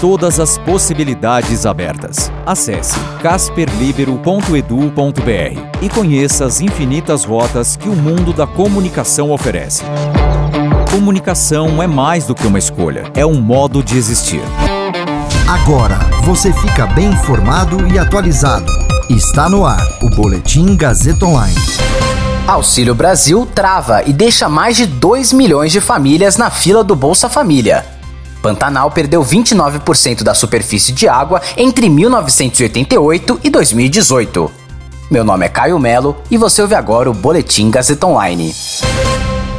Todas as possibilidades abertas. Acesse casperlibero.edu.br e conheça as infinitas rotas que o mundo da comunicação oferece. Comunicação é mais do que uma escolha, é um modo de existir. Agora você fica bem informado e atualizado. Está no ar o Boletim Gazeta Online. Auxílio Brasil trava e deixa mais de 2 milhões de famílias na fila do Bolsa Família. Pantanal perdeu 29% da superfície de água entre 1988 e 2018. Meu nome é Caio Melo e você ouve agora o Boletim Gazeta Online.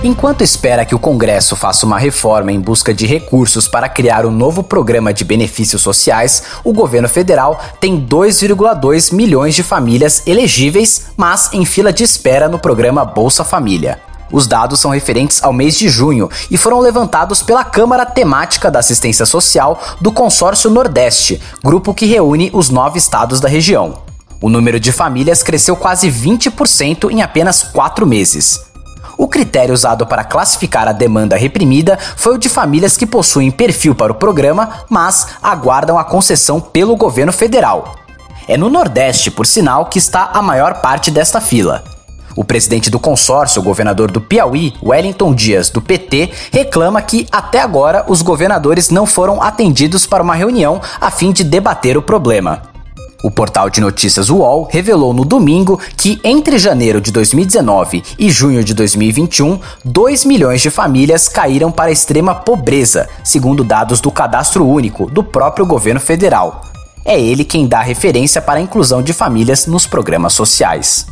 Enquanto espera que o Congresso faça uma reforma em busca de recursos para criar um novo programa de benefícios sociais, o governo federal tem 2,2 milhões de famílias elegíveis, mas em fila de espera no programa Bolsa Família. Os dados são referentes ao mês de junho e foram levantados pela Câmara Temática da Assistência Social do Consórcio Nordeste, grupo que reúne os nove estados da região. O número de famílias cresceu quase 20% em apenas quatro meses. O critério usado para classificar a demanda reprimida foi o de famílias que possuem perfil para o programa, mas aguardam a concessão pelo governo federal. É no Nordeste, por sinal, que está a maior parte desta fila. O presidente do consórcio, o governador do Piauí, Wellington Dias, do PT, reclama que até agora os governadores não foram atendidos para uma reunião a fim de debater o problema. O portal de notícias UOL revelou no domingo que entre janeiro de 2019 e junho de 2021, 2 milhões de famílias caíram para a extrema pobreza, segundo dados do Cadastro Único do próprio governo federal. É ele quem dá referência para a inclusão de famílias nos programas sociais.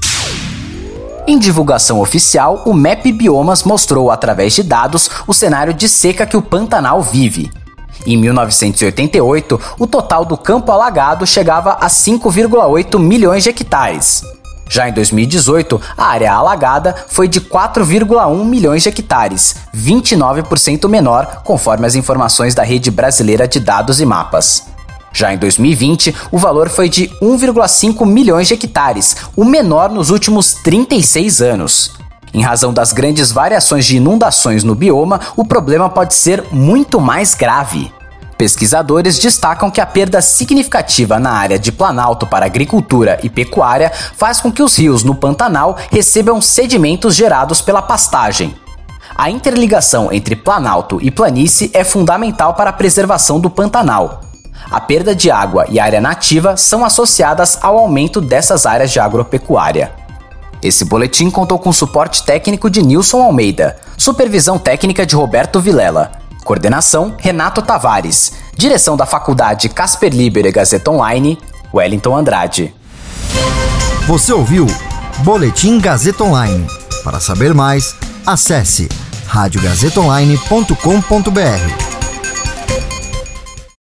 Em divulgação oficial, o MEP Biomas mostrou através de dados o cenário de seca que o Pantanal vive. Em 1988, o total do campo alagado chegava a 5,8 milhões de hectares. Já em 2018, a área alagada foi de 4,1 milhões de hectares, 29% menor, conforme as informações da Rede Brasileira de Dados e Mapas. Já em 2020, o valor foi de 1,5 milhões de hectares, o menor nos últimos 36 anos. Em razão das grandes variações de inundações no bioma, o problema pode ser muito mais grave. Pesquisadores destacam que a perda significativa na área de Planalto para agricultura e pecuária faz com que os rios no Pantanal recebam sedimentos gerados pela pastagem. A interligação entre Planalto e planície é fundamental para a preservação do Pantanal. A perda de água e área nativa são associadas ao aumento dessas áreas de agropecuária. Esse boletim contou com suporte técnico de Nilson Almeida, supervisão técnica de Roberto Vilela, coordenação Renato Tavares, direção da Faculdade Casper Liber e Gazeta Online, Wellington Andrade. Você ouviu Boletim Gazeta Online. Para saber mais, acesse radiogazetaonline.com.br.